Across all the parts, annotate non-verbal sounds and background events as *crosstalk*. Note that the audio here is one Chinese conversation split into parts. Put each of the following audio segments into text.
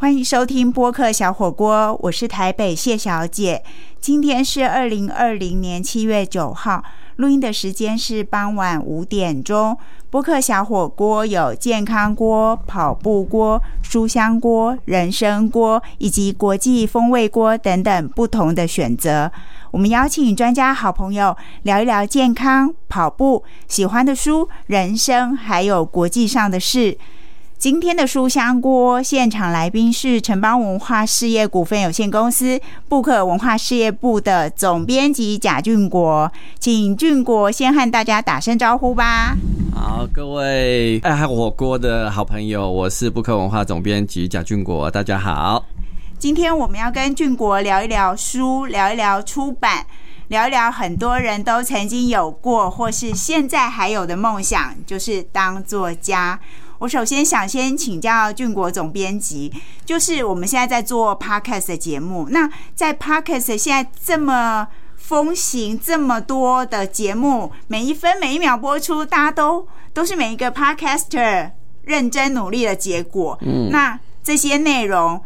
欢迎收听播客小火锅，我是台北谢小姐。今天是二零二零年七月九号，录音的时间是傍晚五点钟。播客小火锅有健康锅、跑步锅、书香锅、人参锅以及国际风味锅等等不同的选择。我们邀请专家好朋友聊一聊健康、跑步、喜欢的书、人生，还有国际上的事。今天的书香锅现场来宾是城邦文化事业股份有限公司布克文化事业部的总编辑贾俊国，请俊国先和大家打声招呼吧。好，各位爱火锅的好朋友，我是布克文化总编辑贾俊国，大家好。今天我们要跟俊国聊一聊书，聊一聊出版，聊一聊很多人都曾经有过或是现在还有的梦想，就是当作家。我首先想先请教俊国总编辑，就是我们现在在做 podcast 的节目，那在 podcast 现在这么风行，这么多的节目，每一分每一秒播出，大家都都是每一个 podcaster 认真努力的结果。嗯，那这些内容，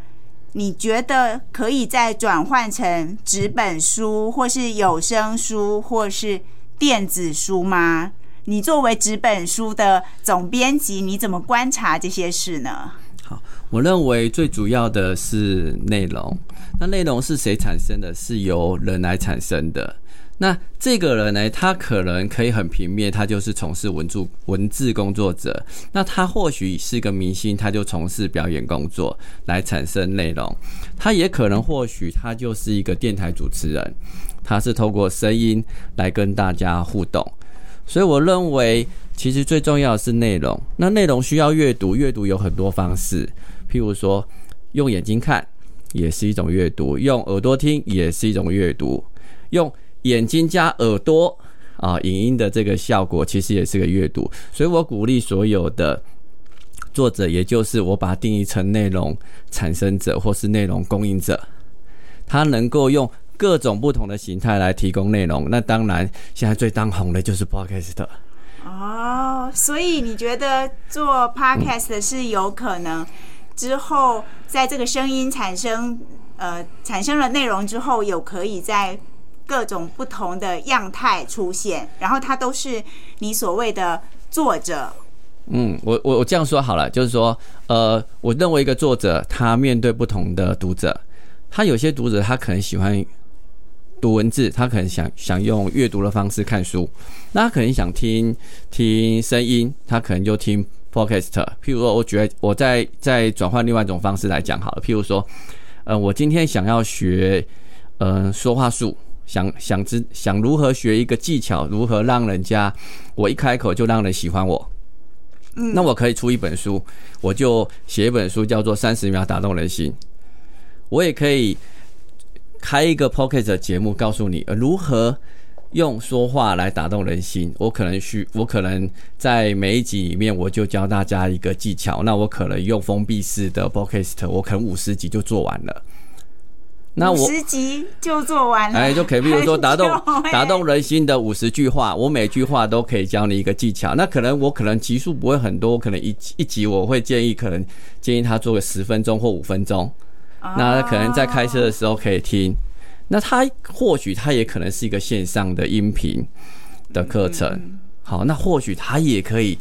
你觉得可以再转换成纸本书，或是有声书，或是电子书吗？你作为纸本书的总编辑，你怎么观察这些事呢？好，我认为最主要的是内容。那内容是谁产生的？是由人来产生的。那这个人呢，他可能可以很平面，他就是从事文字文字工作者。那他或许是个明星，他就从事表演工作来产生内容。他也可能或许他就是一个电台主持人，他是透过声音来跟大家互动。所以我认为，其实最重要的是内容。那内容需要阅读，阅读有很多方式，譬如说用眼睛看也是一种阅读，用耳朵听也是一种阅读，用眼睛加耳朵啊，影音的这个效果其实也是个阅读。所以我鼓励所有的作者，也就是我把它定义成内容产生者或是内容供应者，他能够用。各种不同的形态来提供内容，那当然现在最当红的就是 Podcast。哦，所以你觉得做 Podcast 是有可能之后在这个声音产生呃产生了内容之后，有可以在各种不同的样态出现，然后它都是你所谓的作者。嗯，我我我这样说好了，就是说，呃，我认为一个作者他面对不同的读者，他有些读者他可能喜欢。读文字，他可能想想用阅读的方式看书，那他可能想听听声音，他可能就听 podcast。譬如说，我觉得我在在转换另外一种方式来讲好了。譬如说，呃，我今天想要学呃说话术，想想知想如何学一个技巧，如何让人家我一开口就让人喜欢我。嗯，那我可以出一本书，我就写一本书，叫做《三十秒打动人心》。我也可以。开一个 Pocket 的节目，告诉你如何用说话来打动人心。我可能需，我可能在每一集里面，我就教大家一个技巧。那我可能用封闭式的 Pocket，我可能五十集就做完了。那五十集就做完了，哎，就可以，比如说 *laughs* 打动打动人心的五十句话，我每句话都可以教你一个技巧。那可能我可能集数不会很多，可能一一集我会建议，可能建议他做个十分钟或五分钟。那可能在开车的时候可以听，那它或许它也可能是一个线上的音频的课程。好，那或许它也可以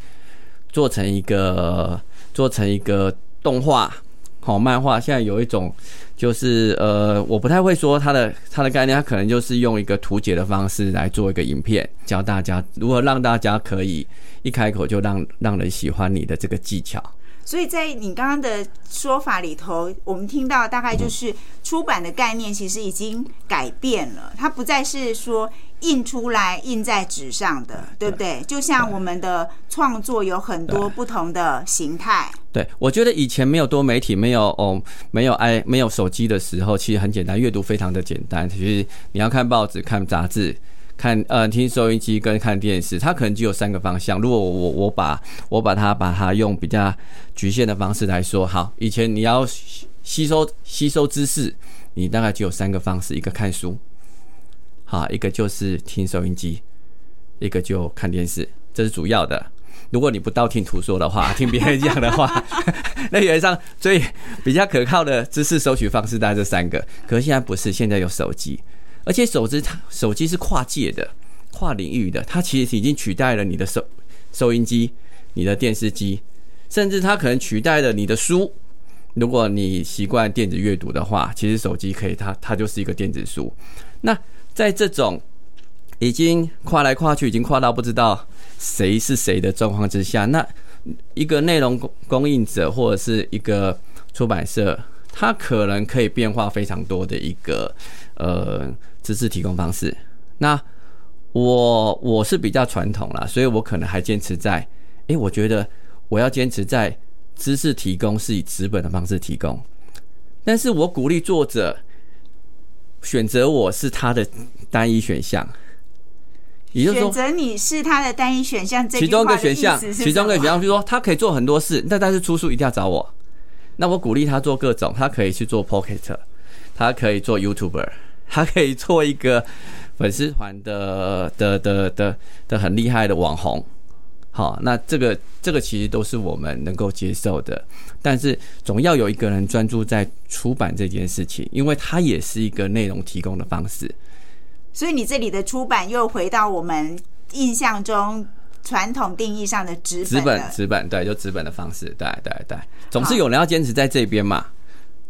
做成一个做成一个动画，好漫画。现在有一种就是呃，我不太会说它的它的概念，它可能就是用一个图解的方式来做一个影片，教大家如何让大家可以一开口就让让人喜欢你的这个技巧。所以在你刚刚的说法里头，我们听到大概就是出版的概念其实已经改变了，它不再是说印出来印在纸上的，对不对？就像我们的创作有很多不同的形态。对，我觉得以前没有多媒体，没有哦，没有 i 没有手机的时候，其实很简单，阅读非常的简单。其实你要看报纸、看杂志。看呃，听收音机跟看电视，它可能就有三个方向。如果我我把我把它把它用比较局限的方式来说，好，以前你要吸收吸收知识，你大概就有三个方式：一个看书，好，一个就是听收音机，一个就看电视，这是主要的。如果你不道听途说的话，听别人讲的话，*laughs* 那原上最比较可靠的知识收取方式大概这三个。可是现在不是，现在有手机，而且手机它手机是跨界的、跨领域的，它其实已经取代了你的收收音机、你的电视机，甚至它可能取代了你的书。如果你习惯电子阅读的话，其实手机可以，它它就是一个电子书。那在这种已经跨来跨去，已经跨到不知道谁是谁的状况之下，那一个内容供供应者或者是一个出版社，它可能可以变化非常多的一个呃知识提供方式。那我我是比较传统啦，所以我可能还坚持在，诶，我觉得我要坚持在知识提供是以纸本的方式提供，但是我鼓励作者。选择我是他的单一选项，也就是说，选择你是他的单一选项。其中一个选项，其中一个选项，比如说他可以做很多事，那但是出书一定要找我。那我鼓励他做各种，他可以去做 Pocket，他可以做 YouTuber，他可以做一个粉丝团的的的的的很厉害的网红。好，那这个这个其实都是我们能够接受的，但是总要有一个人专注在出版这件事情，因为它也是一个内容提供的方式。所以你这里的出版又回到我们印象中传统定义上的纸纸本纸本，对，就纸本的方式，对对对，总是有人要坚持在这边嘛。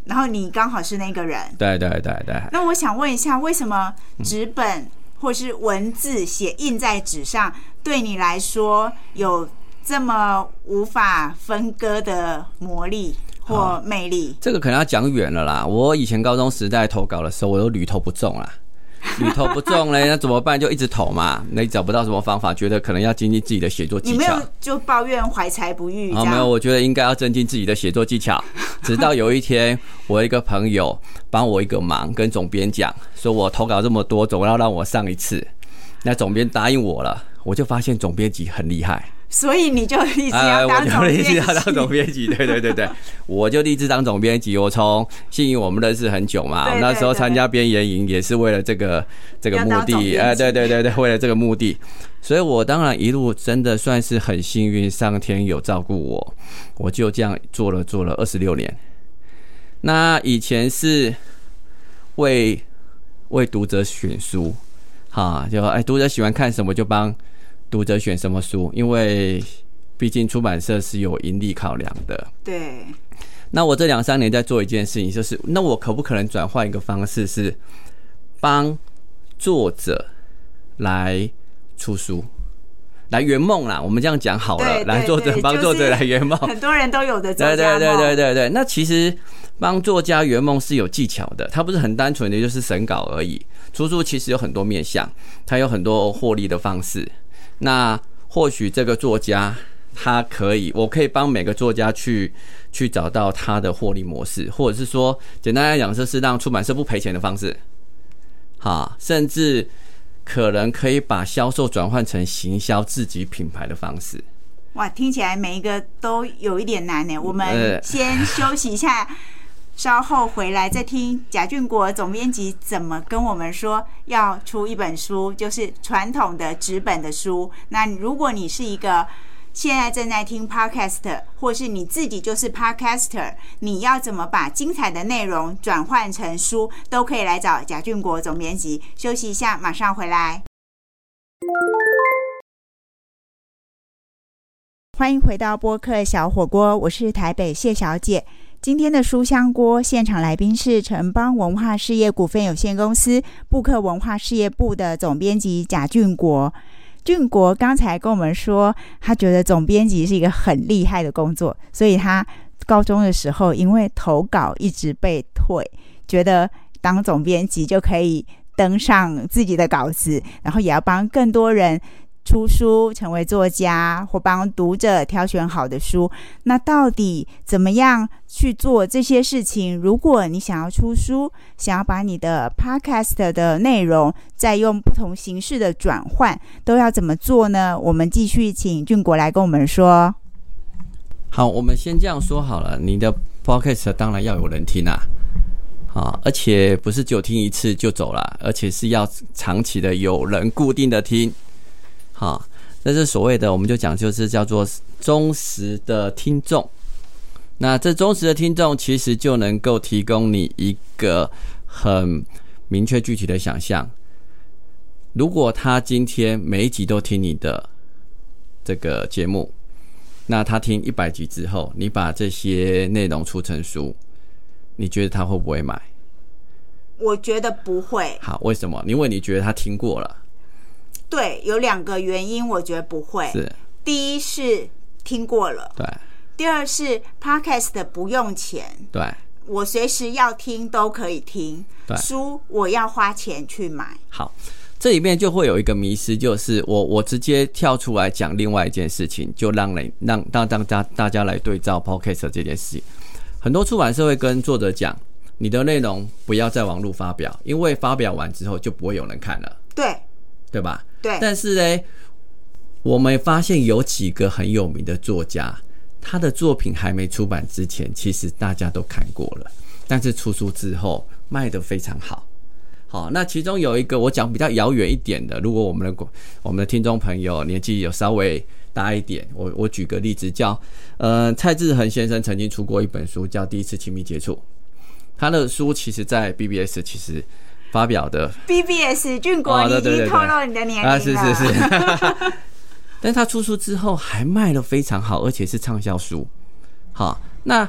然后你刚好是那个人，对对对对。那我想问一下，为什么纸本？或是文字写印在纸上，对你来说有这么无法分割的魔力或魅力？这个可能要讲远了啦。我以前高中时代投稿的时候，我都屡投不中啦。屡投不中嘞，那怎么办？就一直投嘛。那找不到什么方法，觉得可能要精进自己的写作技巧。你没有就抱怨怀才不遇？哦，没有，我觉得应该要增进自己的写作技巧。*laughs* 直到有一天，我一个朋友帮我一个忙，跟总编讲，说我投稿这么多，总要让我上一次。那总编答应我了，我就发现总编辑很厉害。所以你就立志要当总编辑，要当总编辑，对对对对，*laughs* 我就立志当总编辑。我从幸运我们认识很久嘛，那时候参加编研营也是为了这个这个目的，哎，对对对对，为了这个目的，所以我当然一路真的算是很幸运，上天有照顾我，我就这样做了做了二十六年。那以前是为为读者选书，哈，就哎读者喜欢看什么就帮。读者选什么书？因为毕竟出版社是有盈利考量的。对。那我这两三年在做一件事情，就是那我可不可能转换一个方式，是帮作者来出书，来圆梦啦？我们这样讲好了，来作者帮作者来圆梦。很多人都有的对对对对对对。那其实帮作家圆梦是有技巧的，它不是很单纯的就是审稿而已。出书其实有很多面向，它有很多获利的方式。那或许这个作家他可以，我可以帮每个作家去去找到他的获利模式，或者是说，简单来讲，这是让出版社不赔钱的方式，哈，甚至可能可以把销售转换成行销自己品牌的方式。哇，听起来每一个都有一点难呢。我们先休息一下。*laughs* 稍后回来再听贾俊国总编辑怎么跟我们说要出一本书，就是传统的纸本的书。那如果你是一个现在正在听 podcast，或是你自己就是 podcaster，你要怎么把精彩的内容转换成书，都可以来找贾俊国总编辑。休息一下，马上回来。欢迎回到播客小火锅，我是台北谢小姐。今天的书香锅现场来宾是城邦文化事业股份有限公司布克文化事业部的总编辑贾俊国。俊国刚才跟我们说，他觉得总编辑是一个很厉害的工作，所以他高中的时候因为投稿一直被退，觉得当总编辑就可以登上自己的稿子，然后也要帮更多人。出书成为作家，或帮读者挑选好的书，那到底怎么样去做这些事情？如果你想要出书，想要把你的 podcast 的内容再用不同形式的转换，都要怎么做呢？我们继续请俊国来跟我们说。好，我们先这样说好了，你的 podcast 当然要有人听啊，好，而且不是就听一次就走了，而且是要长期的有人固定的听。好，这是所谓的，我们就讲就是叫做忠实的听众。那这忠实的听众其实就能够提供你一个很明确具体的想象。如果他今天每一集都听你的这个节目，那他听一百集之后，你把这些内容出成书，你觉得他会不会买？我觉得不会。好，为什么？因为你觉得他听过了。对，有两个原因，我觉得不会。是，第一是听过了，对第二是 podcast 不用钱，对我随时要听都可以听。对书我要花钱去买。好，这里面就会有一个迷失，就是我我直接跳出来讲另外一件事情，就让人让让让大大家来对照 podcast 这件事情。很多出版社会跟作者讲，你的内容不要在网络发表，因为发表完之后就不会有人看了，对对吧？对，但是呢，我们发现有几个很有名的作家，他的作品还没出版之前，其实大家都看过了，但是出书之后卖得非常好。好，那其中有一个我讲比较遥远一点的，如果我们的我们的听众朋友年纪有稍微大一点，我我举个例子，叫呃蔡志恒先生曾经出过一本书，叫《第一次亲密接触》，他的书其实在 BBS 其实发表的 BBS 俊国，已经透露你的年龄了。啊，是是是。*laughs* 但他出书之后还卖的非常好，而且是畅销书。好，那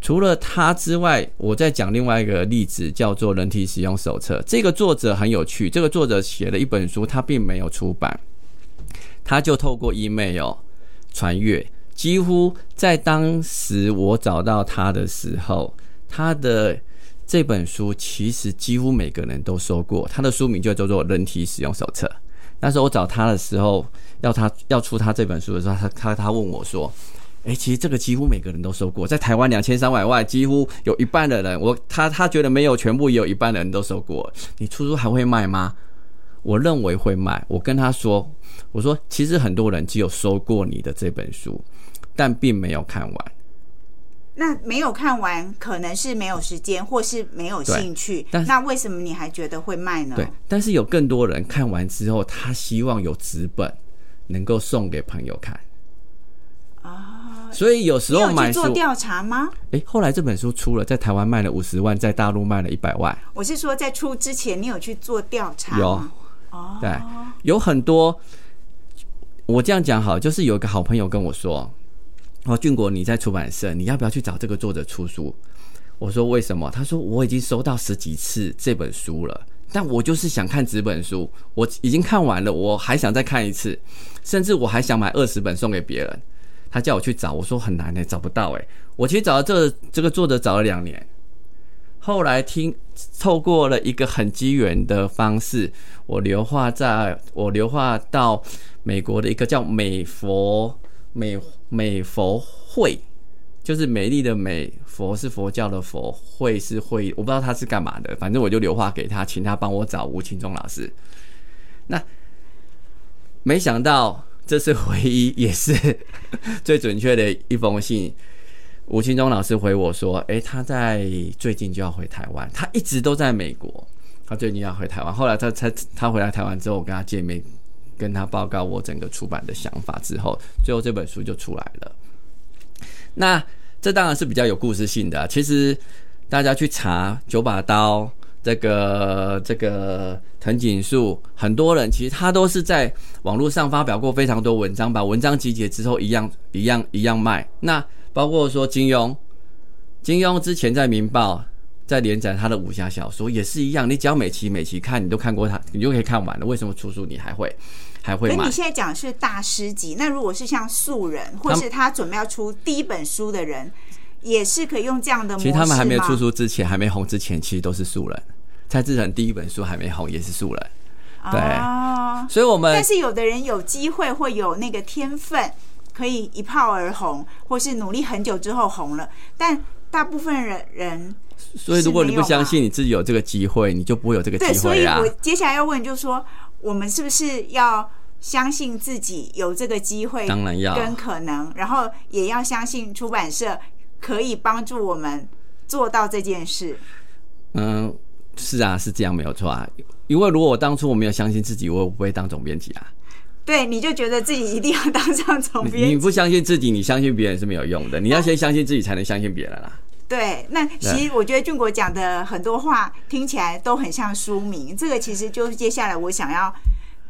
除了他之外，我再讲另外一个例子，叫做《人体使用手册》。这个作者很有趣，这个作者写了一本书，他并没有出版，他就透过 email 传阅。几乎在当时我找到他的时候，他的这本书其实几乎每个人都收过，他的书名就叫做《人体使用手册》。那时候我找他的时候，要他要出他这本书的时候，他他他问我说：“诶，其实这个几乎每个人都收过，在台湾两千三百万，几乎有一半的人，我他他觉得没有全部，也有一半的人都收过。你出书还会卖吗？”我认为会卖。我跟他说：“我说其实很多人只有收过你的这本书，但并没有看完。那没有看完，可能是没有时间，或是没有兴趣那为什么你还觉得会卖呢？对，但是有更多人看完之后，他希望有纸本能够送给朋友看。啊，所以有时候买书，去做调查吗？诶，后来这本书出了，在台湾卖了五十万，在大陆卖了一百万。我是说，在出之前，你有去做调查有吗？哦，对，有很多。我这样讲好，就是有一个好朋友跟我说：“哦，俊国，你在出版社，你要不要去找这个作者出书？”我说：“为什么？”他说：“我已经收到十几次这本书了，但我就是想看纸本书，我已经看完了，我还想再看一次，甚至我还想买二十本送给别人。”他叫我去找，我说很难呢、找不到哎、我其实找到这这个作者找了两年，后来听透过了一个很机缘的方式，我流化在我流化到美国的一个叫美佛美美佛会，就是美丽的美，佛是佛教的佛，会是会，我不知道他是干嘛的，反正我就留话给他，请他帮我找吴清忠老师。那没想到这次回一也是最准确的一封信。吴清忠老师回我说：“诶，他在最近就要回台湾，他一直都在美国，他最近要回台湾。后来他才他回来台湾之后，我跟他见面，跟他报告我整个出版的想法之后，最后这本书就出来了。那这当然是比较有故事性的、其实大家去查九把刀。”这个这个藤井树，很多人其实他都是在网络上发表过非常多文章，把文章集结之后一样一样一样卖。那包括说金庸，金庸之前在《明报》在连载他的武侠小说也是一样，你只要每期每期看，你都看过他，你就可以看完了。为什么出书你还会还会买可你？现在讲的是大师级，那如果是像素人，或是他准备要出第一本书的人，也是可以用这样的模式其实他们还没有出书之前，还没红之前，其实都是素人。蔡志成第一本书还没红，也是素人。对哦所以我们但是有的人有机会会有那个天分，可以一炮而红，或是努力很久之后红了。但大部分人人所以如果你不相信你自己有这个机会，你就不会有这个，机会啊所以我。接下来要问就是说，我们是不是要相信自己有这个机会，当然要跟可能，然后也要相信出版社可以帮助我们做到这件事。嗯，是啊，是这样没有错啊。因为如果我当初我没有相信自己，我也不会当总编辑啊。对，你就觉得自己一定要当上总编辑。你不相信自己，你相信别人是没有用的。你要先相信自己，才能相信别人啦。对，那其实我觉得俊国讲的很多话听起来都很像书名。这个其实就是接下来我想要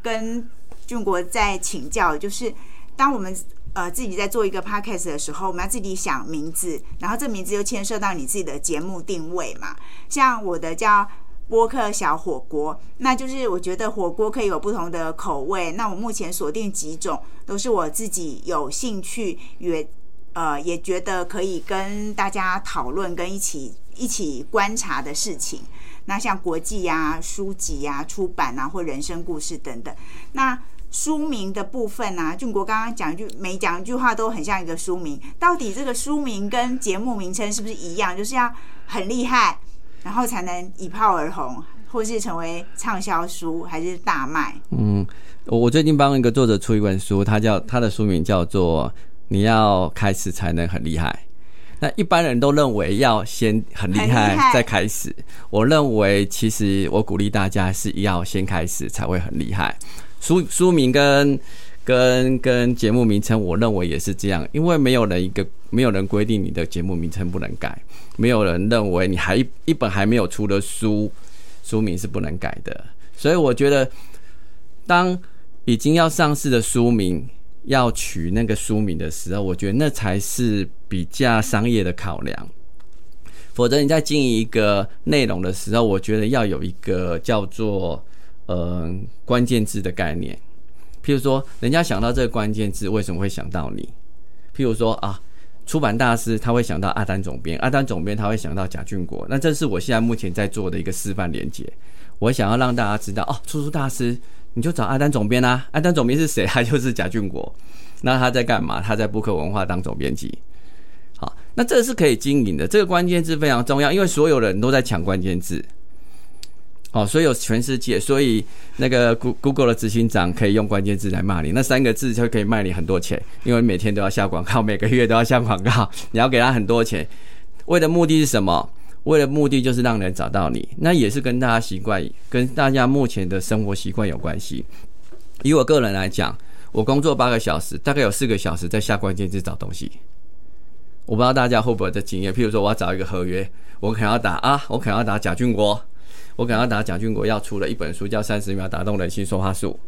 跟俊国再请教，就是当我们呃自己在做一个 podcast 的时候，我们要自己想名字，然后这名字又牵涉到你自己的节目定位嘛。像我的叫。播客小火锅，那就是我觉得火锅可以有不同的口味。那我目前锁定几种，都是我自己有兴趣，也呃也觉得可以跟大家讨论、跟一起一起观察的事情。那像国际呀、书籍呀、出版啊，或人生故事等等。那书名的部分呢，俊国刚刚讲一句，每讲一句话都很像一个书名。到底这个书名跟节目名称是不是一样？就是要很厉害。然后才能一炮而红，或是成为畅销书，还是大卖？嗯，我最近帮一个作者出一本书，他叫他的书名叫做《你要开始才能很厉害》。那一般人都认为要先很厉害再开始，我认为其实我鼓励大家是要先开始才会很厉害。书书名跟跟跟节目名称，我认为也是这样，因为没有人一个没有人规定你的节目名称不能改。没有人认为你还一本还没有出的书，书名是不能改的。所以我觉得，当已经要上市的书名要取那个书名的时候，我觉得那才是比较商业的考量。否则你在经营一个内容的时候，我觉得要有一个叫做呃关键字的概念。譬如说，人家想到这个关键字，为什么会想到你？譬如说啊。出版大师他会想到阿丹总编，阿丹总编他会想到贾俊国。那这是我现在目前在做的一个示范连接。我想要让大家知道哦，出书大师你就找阿丹总编啊。阿丹总编是谁？*laughs* 他就是贾俊国。那他在干嘛？他在布克文化当总编辑。好，那这是可以经营的。这个关键字非常重要，因为所有人都在抢关键字。哦，所以有全世界，所以那个 Google 的执行长可以用关键字来骂你，那三个字就可以卖你很多钱，因为每天都要下广告，每个月都要下广告，你要给他很多钱，为的目的是什么？为了目的就是让人找到你，那也是跟大家习惯，跟大家目前的生活习惯有关系。以我个人来讲，我工作八个小时，大概有四个小时在下关键字找东西。我不知道大家会不会这经验，譬如说我要找一个合约，我可能要打啊，我可能要打贾俊国。我可能要打贾俊国要出了一本书，叫《三十秒打动人心说话术》。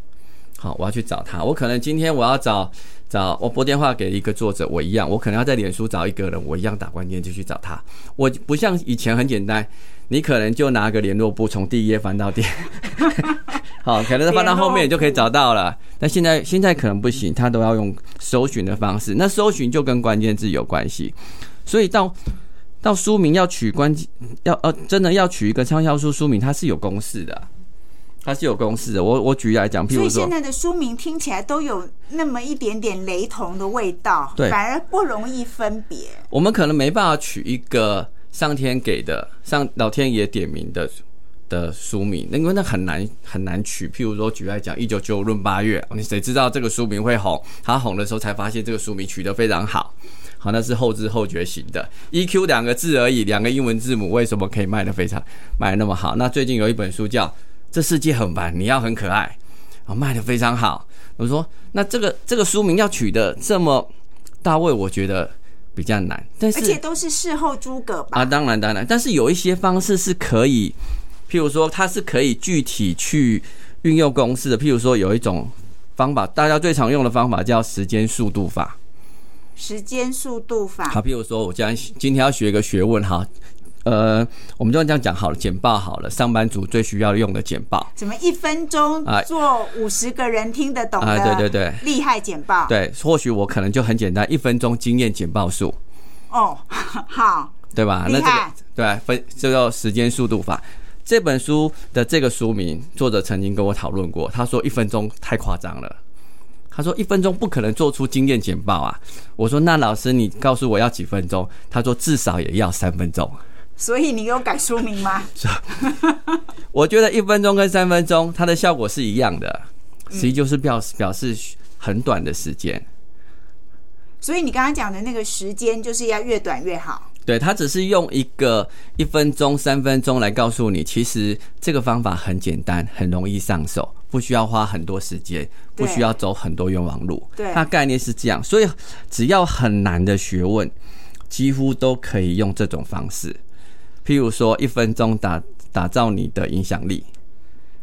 好，我要去找他。我可能今天我要找找我拨电话给一个作者，我一样，我可能要在脸书找一个人，我一样打关键就去找他。我不像以前很简单，你可能就拿个联络簿从第一页翻到第，*laughs* 好，可能翻到后面就可以找到了。但现在现在可能不行，他都要用搜寻的方式。那搜寻就跟关键字有关系，所以到。到书名要取关，要呃，真的要取一个畅销书书名，它是有公式的，它是有公式的。我我举例来讲，譬如说，现在的书名听起来都有那么一点点雷同的味道，对，反而不容易分别。我们可能没办法取一个上天给的、上老天爷点名的的书名，因为那很难很难取。譬如说，举例来讲，《一九九五论八月》，你谁知道这个书名会红？他红的时候才发现这个书名取得非常好。好，那是后知后觉型的。E Q 两个字而已，两个英文字母，为什么可以卖的非常卖的那么好？那最近有一本书叫《这世界很烦，你要很可爱》，啊，卖的非常好。我说，那这个这个书名要取的这么到位，我觉得比较难。但是而且都是事后诸葛吧？啊，当然当然。但是有一些方式是可以，譬如说，它是可以具体去运用公式的。譬如说，有一种方法，大家最常用的方法叫时间速度法。时间速度法。好，譬如说，我今天今天要学一个学问哈，呃，我们就这样讲好了，简报好了，上班族最需要用的简报。怎么一分钟做五十个人听得懂的？对对对，厉害简报。对，或许我可能就很简单，一分钟经验简报术。哦，*laughs* 好，对吧？那这个对分这个时间速度法。这本书的这个书名，作者曾经跟我讨论过，他说一分钟太夸张了。他说：“一分钟不可能做出经验简报啊！”我说：“那老师，你告诉我要几分钟？”他说：“至少也要三分钟。”所以你有改书名吗？*laughs* 我觉得一分钟跟三分钟，它的效果是一样的，实际就是表表示很短的时间。所以你刚刚讲的那个时间，就是要越短越好。对它只是用一个一分钟、三分钟来告诉你，其实这个方法很简单，很容易上手。不需要花很多时间，不需要走很多冤枉路。对它概念是这样，所以只要很难的学问，几乎都可以用这种方式。譬如说，一分钟打打造你的影响力。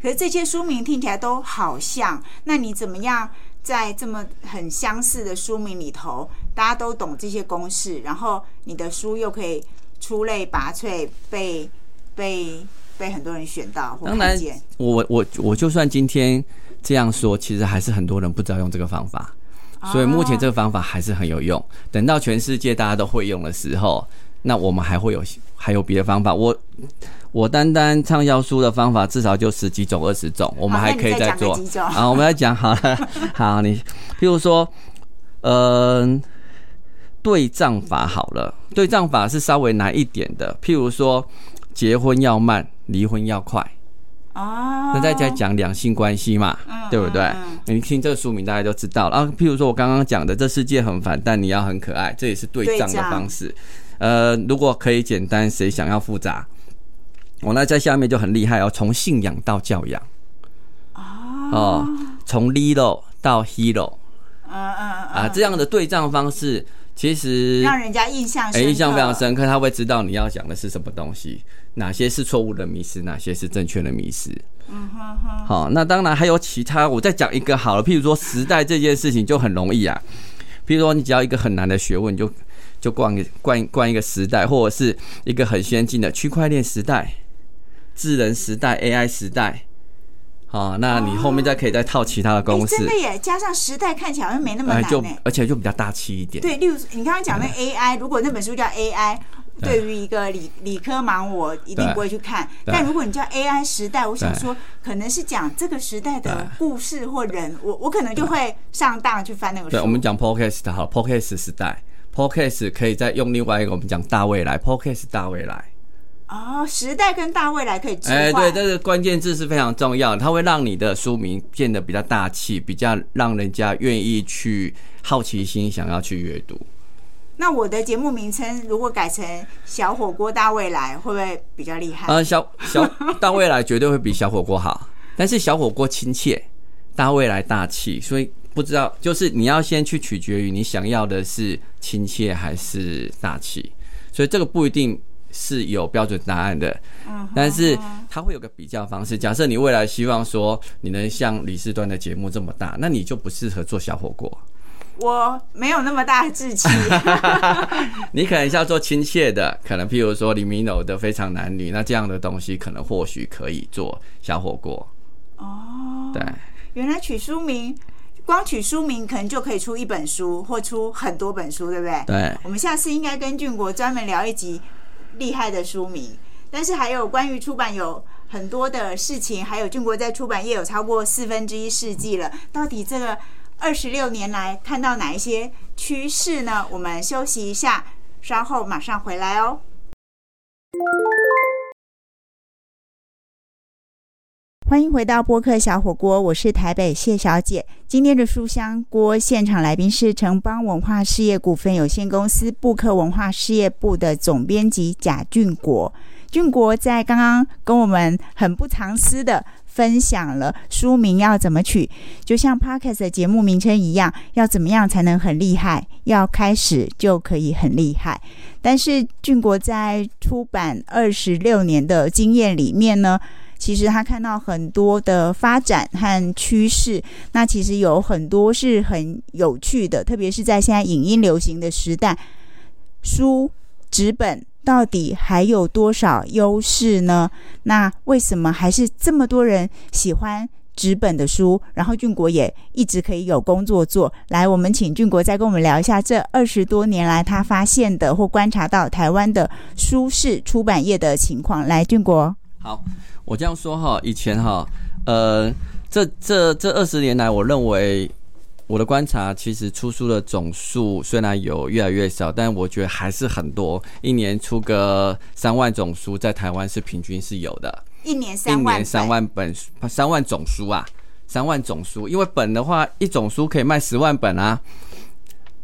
可是这些书名听起来都好像，那你怎么样在这么很相似的书名里头，大家都懂这些公式，然后你的书又可以出类拔萃，被被被很多人选到或当然看见？，我我我就算今天这样说，其实还是很多人不知道用这个方法。所以目前这个方法还是很有用。等到全世界大家都会用的时候，那我们还会有还有别的方法。我我单单畅销书的方法至少就十几种、二十种，我们好还可以再做几种。好，我们来讲好了。*laughs* 好，你譬如说，呃，对账法好了，对账法是稍微难一点的。譬如说，结婚要慢，离婚要快。哦，那再再讲两性关系嘛，对不对？嗯你听这个书名大家就知道了。啊，譬如说我刚刚讲的，这世界很烦，但你要很可爱，这也是对仗的方式。呃，如果可以简单，谁想要复杂？我、那在下面就很厉害哦，从信仰到教养，哦，从 little 到 hero 啊，这样的对仗方式，其实让人家印象深哎，刻，印象非常深刻，他会知道你要讲的是什么东西，哪些是错误的迷失，哪些是正确的迷失。嗯哼哼。好，那当然还有其他，我再讲一个好了。譬如说时代这件事情就很容易啊，譬如说你只要一个很难的学问，你就就冠冠冠一个时代，或者是一个很先进的区块链时代、智能时代、AI 时代。好，那你后面再可以再套其他的哎公式真，的耶，加上时代看起来好像没那么哎，就难。而且就比较大气一点。对，例如你刚刚讲那 AI，如果那本书叫 AI，对对于一个理理科盲，我一定不会去看。但如果你叫 AI 时代，我想说，可能是讲这个时代的故事或人，我我可能就会上当去翻那个书。对，我们讲 podcast 好，podcast 时代，podcast 可以再用另外一个，我们讲大未来，podcast 大未来。哦，时代跟大未来可以置哎，换。对，这个关键字是非常重要的，它会让你的书名变得比较大气，比较让人家愿意去好奇心想要去阅读。那我的节目名称如果改成“小火锅大未来”，会不会比较厉害？呃，小小 *laughs* 大未来绝对会比小火锅好，但是小火锅亲切，大未来大气，所以不知道就是你要先去取决于你想要的是亲切还是大气，所以这个不一定是有标准答案的，但是它会有个比较方式。假设你未来希望说你能像李世端的节目这么大，那你就不适合做小火锅，我没有那么大的志气。*laughs* 你可能是要做亲切的，可能譬如说李明楼的非常男女，那这样的东西可能或许可以做小火锅。哦，对，原来取书名，光取书名可能就可以出一本书，或出很多本书，对不对？对我们下次应该跟俊国专门聊一集厉害的书名，但是还有关于出版有很多的事情，还有俊国在出版业有超过四分之一世纪了，到底这个二十六年来看到哪一些趋势呢？我们休息一下，稍后马上回来哦。欢迎回到播客小火锅，我是台北谢小姐。今天的书香锅现场来宾是城邦文化事业股份有限公司布克文化事业部的总编辑贾俊国。俊国在刚刚跟我们很不藏私的分享了书名要怎么取，就像 Podcast 的节目名称一样，要怎么样才能很厉害？要开始就可以很厉害。但是俊国在出版二十六年的经验里面呢，其实他看到很多的发展和趋势，那其实有很多是很有趣的，特别是在现在影音流行的时代，书纸本到底还有多少优势呢？那为什么还是这么多人喜欢纸本的书？然后俊国也一直可以有工作做。来，我们请俊国再跟我们聊一下这二十多年来他发现的或观察到台湾的书市出版业的情况。来，俊国。好，我这样说哈，以前哈，呃，这这这二十年来，我认为我的观察，其实出书的总数虽然有越来越少，但我觉得还是很多，一年出个三万种书，在台湾是平均是有的，一年。一三万年三万本，三万种书啊，三万种书，因为本的话，一种书可以卖十万本啊，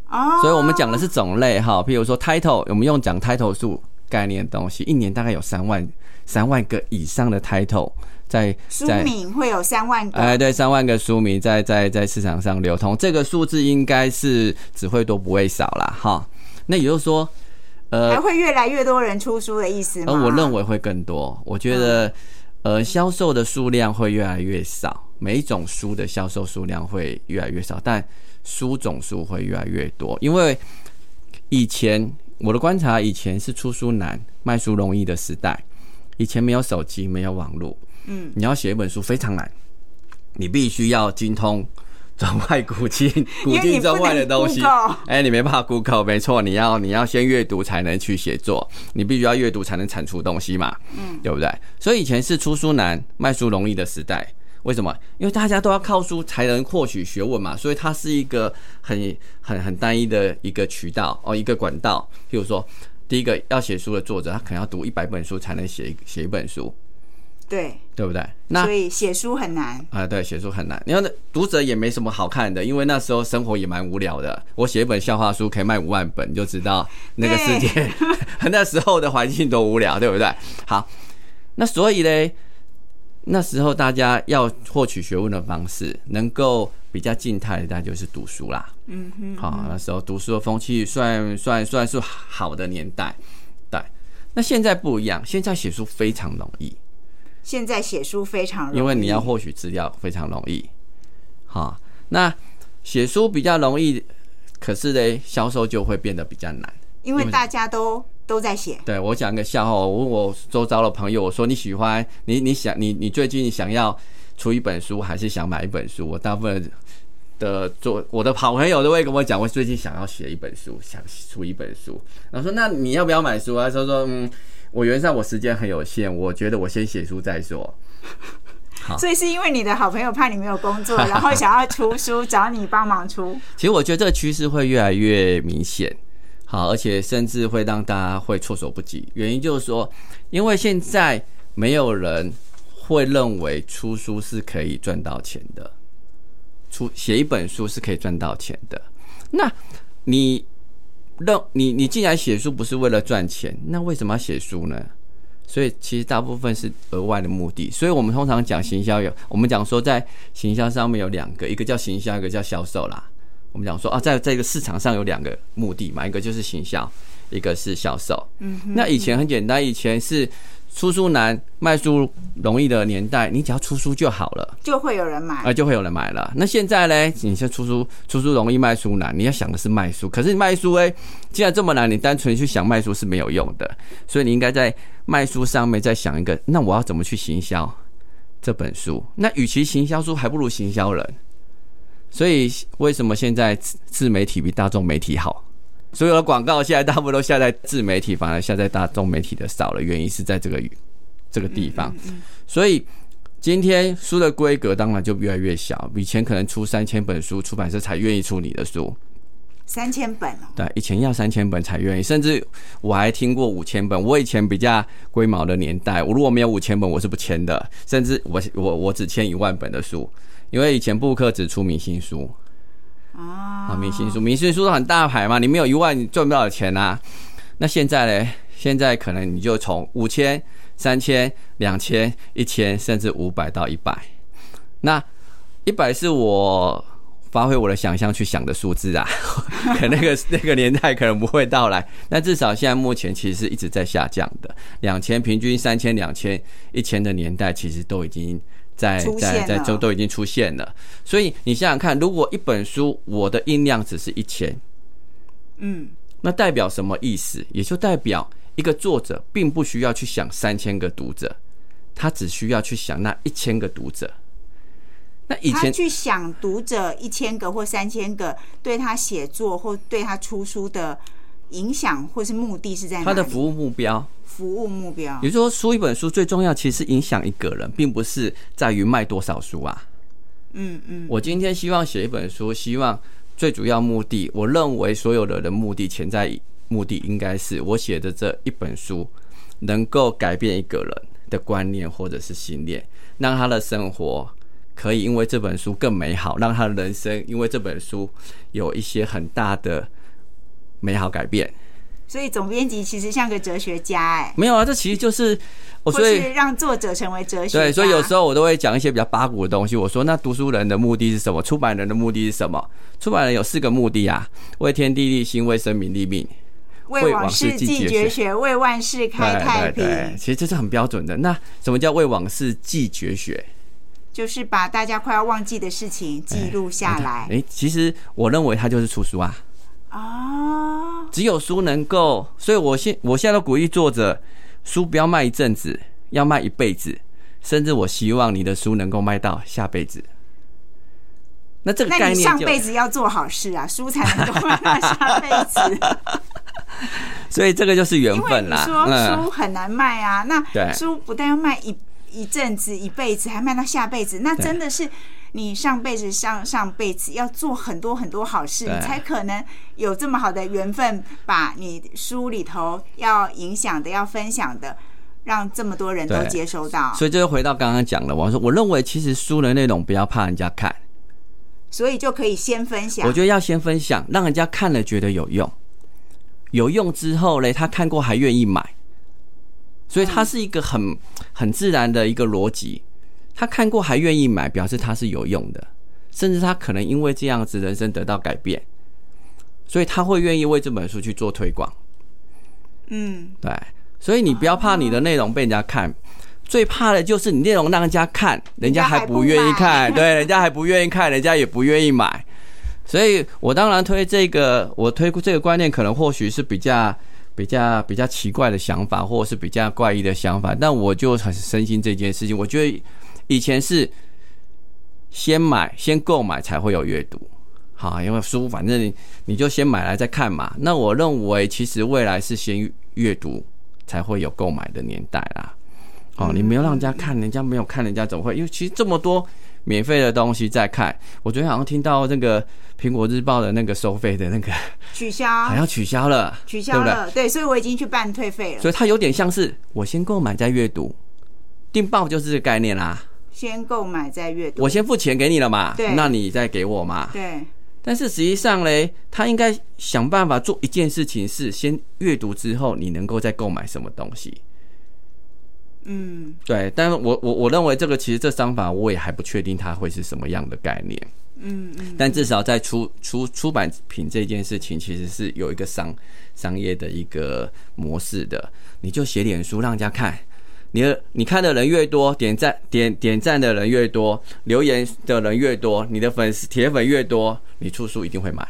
哦，所以我们讲的是种类哈，譬如说 title，我们用讲 title 数。概念的东西，一年大概有三万三万个以上的 title 在书。名会有三万个，哎，对，三万个书名在在在市场上流通，这个数字应该是只会多不会少啦，哈。那也就是说，呃还，会越来越多人出书的意思吗？呃，我认为会更多。我觉得，呃，销售的数量会越来越少，每一种书的销售数量会越来越少，但书总数会越来越多。因为以前我的观察，以前是出书难、卖书容易的时代，以前没有手机，没有网络，嗯，你要写一本书非常难，你必须要精通。*laughs* 中外古今，古今中外的东西哎、你没办法 Google，没错，你要你要先阅读才能去写作，你必须要阅读才能产出东西嘛，嗯，对不对？所以以前是出书难、卖书容易的时代，为什么？因为大家都要靠书才能获取学问嘛，所以它是一个很很很单一的一个渠道哦，一个管道。譬如说，第一个要写书的作者，他可能要读一百本书才能写写一本书，对，对不对？那所以写书很难。啊，对，写书很难。你看，读者也没什么好看的，因为那时候生活也蛮无聊的。我写一本笑话书可以卖五万本，你就知道那个世界 *laughs* 那时候的环境多无聊，对不对？好，那所以嘞，那时候大家要获取学问的方式，能够比较静态的，大概就是读书啦。嗯哼，好，那时候读书的风气算算算是好的年代。对，那现在不一样，现在写书非常容易。现在写书非常容易，因为你要获取资料非常容易，好，那写书比较容易，可是呢，销售就会变得比较难。因为大家都都在写，对我讲一个笑话，我问我周遭的朋友，我说你喜欢你你想你你最近想要出一本书，还是想买一本书？我大部分的做我的好朋友都会跟我讲，我最近想要写一本书，想出一本书。然后说那你要不要买书啊？他说嗯，我原上我时间很有限，我觉得我先写书再说。*laughs* 好所以是因为你的好朋友怕你没有工作，然后想要出书找你帮忙出。*laughs* 其实我觉得这个趋势会越来越明显，好，而且甚至会让大家会措手不及。原因就是说，因为现在没有人会认为出书是可以赚到钱的，出写一本书是可以赚到钱的。那你认你你既然写书不是为了赚钱，那为什么要写书呢？所以其实大部分是额外的目的，所以我们通常讲行销有，我们讲说在行销上面有两个，一个叫行销，一个叫销售啦。我们讲说啊，在这个市场上有两个目的嘛，一个就是行销，一个是销售。嗯，那以前很简单，以前是出书难、卖书容易的年代，你只要出书就好了。就会有人买啊，就会有人买了。那现在呢？你现在出书，出书容易，卖书难。你要想的是卖书，可是卖书哎，既然这么难，你单纯去想卖书是没有用的。所以你应该在卖书上面再想一个，那我要怎么去行销这本书？那与其行销书，还不如行销人。所以为什么现在自自媒体比大众媒体好？所有的广告现在大部分都下在自媒体，反而下在大众媒体的少了。原因是在这个这个地方。所以今天书的规格当然就越来越小。以前可能出三千本书，出版社才愿意出你的书。三千本哦，对，以前要三千本才愿意，甚至我还听过五千本。我以前比较龟毛的年代，我如果没有五千本，我是不签的。甚至我我我只签一万本的书，因为以前布克只出明星书啊，明星书，明星书都很大牌嘛，你没有一万，你赚不了钱啊。那现在呢？现在可能你就从五千、三千、两千、一千，甚至五百到一百。那一百是我发挥我的想象去想的数字啊，*laughs* 可那个那个年代可能不会到来，但至少现在目前其实是一直在下降的。两千平均三千、两千、一千的年代，其实都已经在在在现了就都已经出现了。所以你想想看，如果一本书我的音量只是一千，嗯，那代表什么意思？也就代表一个作者并不需要去想三千个读者，他只需要去想那一千个读者。那以前他去想读者一千个或三千个对他写作或对他出书的影响或是目的是在？他的服务目标，服务目标也就是说，出一本书最重要其实是影响一个人，并不是在于卖多少书啊。嗯嗯，我今天希望写一本书，希望最主要目的，我认为所有的人目的潜在目的应该是我写的这一本书能够改变一个人的观念或者是信念，让他的生活可以因为这本书更美好，让他的人生因为这本书有一些很大的美好改变。所以总编辑其实像个哲学家，哎，没有啊，这其实就是我所以是让作者成为哲学家。对，所以有时候我都会讲一些比较八股的东西。我说，那读书人的目的是什么？出版人的目的是什么？出版人有四个目的啊：为天地立心，为生民立命，为往事继绝学，为万世开太平。其实这是很标准的。那什么叫为往事继绝学？就是把大家快要忘记的事情记录下来。哎，其实我认为它就是出书啊。哦，只有书能够，所以我现我现在都鼓励作者，书不要卖一阵子，要卖一辈子，甚至我希望你的书能够卖到下辈子。那这个概念，上辈子要做好事啊，书才能够卖到下辈子。*laughs* 所以这个就是缘分啦。说书很难卖啊，那书不但要卖一一阵子、一辈子，还卖到下辈子，那真的是。你上辈子、上上辈子要做很多很多好事，你才可能有这么好的缘分，把你书里头要影响的、要分享的，让这么多人都接收到。所以，这就回到刚刚讲的，我说，我认为其实书的内容不要怕人家看，所以就可以先分享。我觉得要先分享，让人家看了觉得有用，有用之后嘞，他看过还愿意买，所以它是一个很很自然的一个逻辑。他看过还愿意买，表示他是有用的，甚至他可能因为这样子人生得到改变，所以他会愿意为这本书去做推广。嗯，对，所以你不要怕你的内容被人家看，最怕的就是你内容让人家看，人家还不愿意看，对，人家还不愿意看，人家也不愿意买。所以我当然推这个，我推这个观念可能或许是比较比较比较奇怪的想法，或者是比较怪异的想法，但我就很深信这件事情，我觉得。以前是先买、先购买才会有阅读，好，因为书反正你就先买来再看嘛。那我认为其实未来是先阅读才会有购买的年代啦。哦，你没有让人家看，人家没有看，人家怎么会？因为其实这么多免费的东西在看。我昨天好像听到那个苹果日报的那个收费的那个取消，*laughs* 好像取消了，取消了。对，所以我已经去办退费了。所以它有点像是我先购买再阅读，订报就是这个概念啦。先购买再阅读，我先付钱给你了嘛？对，那你再给我嘛？对。但是实际上嘞，他应该想办法做一件事情，是先阅读之后，你能够再购买什么东西？嗯，对。但是我我我认为这个其实这商法我也还不确定它会是什么样的概念。嗯嗯。但至少在出出出版品这件事情，其实是有一个商商业的一个模式的。你就写点书让人家看。你的你看的人越多，点赞点点赞的人越多，留言的人越多，你的粉丝铁粉越多，你出书一定会买。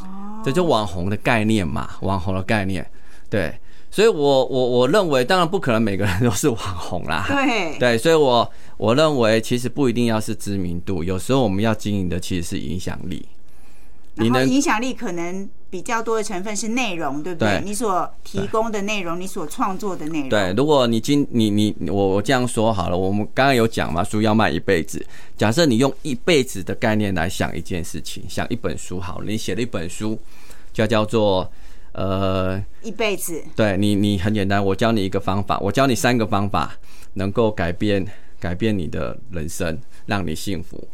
哦，这就网红的概念嘛，网红的概念。对，所以我我我认为，当然不可能每个人都是网红啦。*laughs* 对对，所以我我认为其实不一定要是知名度，有时候我们要经营的其实是影响力。然后影响力可能比较多的成分是内容，对不对？你所提供的内容，你所创作的内容。对，如果你今你你我我这样说好了，我们刚刚有讲嘛，书要卖一辈子。假设你用一辈子的概念来想一件事情，想一本书好了，你写了一本书，就叫做呃一辈子。对你，你很简单，我教你一个方法，我教你三个方法，能够改变改变你的人生，让你幸福。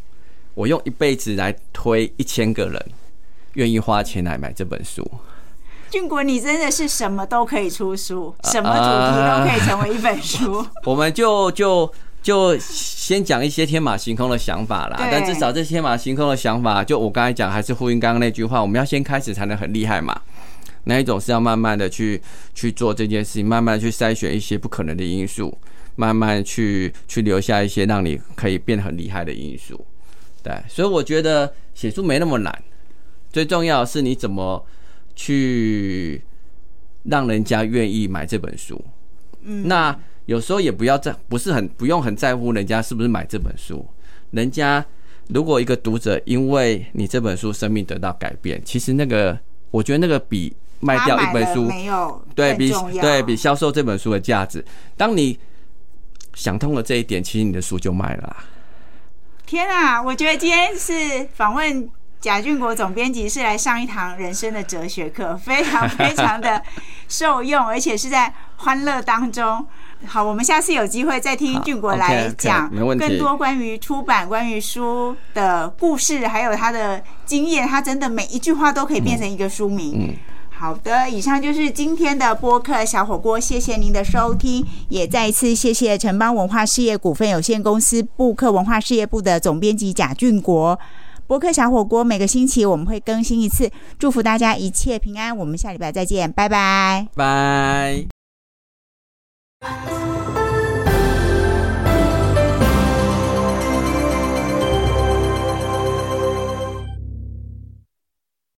我用一辈子来推一千个人。愿意花钱来买这本书，俊国，你真的是什么都可以出书，什么主题都可以成为一本书。*laughs* 我们就就就先讲一些天马行空的想法啦，但至少这天马行空的想法，就我刚才讲，还是呼应刚刚那句话，我们要先开始才能很厉害嘛。那一种是要慢慢的去去做这件事情，慢慢去筛选一些不可能的因素，慢慢去去留下一些让你可以变得很厉害的因素。对，所以我觉得写书没那么难。最重要的是你怎么去让人家愿意买这本书。嗯，那有时候也不要在，不是很不用很在乎人家是不是买这本书。人家如果一个读者因为你这本书生命得到改变，其实那个我觉得那个比卖掉一本书没有对比对比销售这本书的价值。当你想通了这一点，其实你的书就卖了。天啊，我觉得今天是访问。贾俊国总编辑是来上一堂人生的哲学课，*laughs* 非常非常的受用，而且是在欢乐当中。好，我们下次有机会再听俊国来讲更多关于出版、关于书的故事，还有他的经验。他真的每一句话都可以变成一个书名。好的，以上就是今天的播客小火锅，谢谢您的收听，也再一次谢谢城邦文化事业股份有限公司布克文化事业部的总编辑贾俊国。博客小火锅每个星期我们会更新一次，祝福大家一切平安。我们下礼拜再见，拜拜。拜。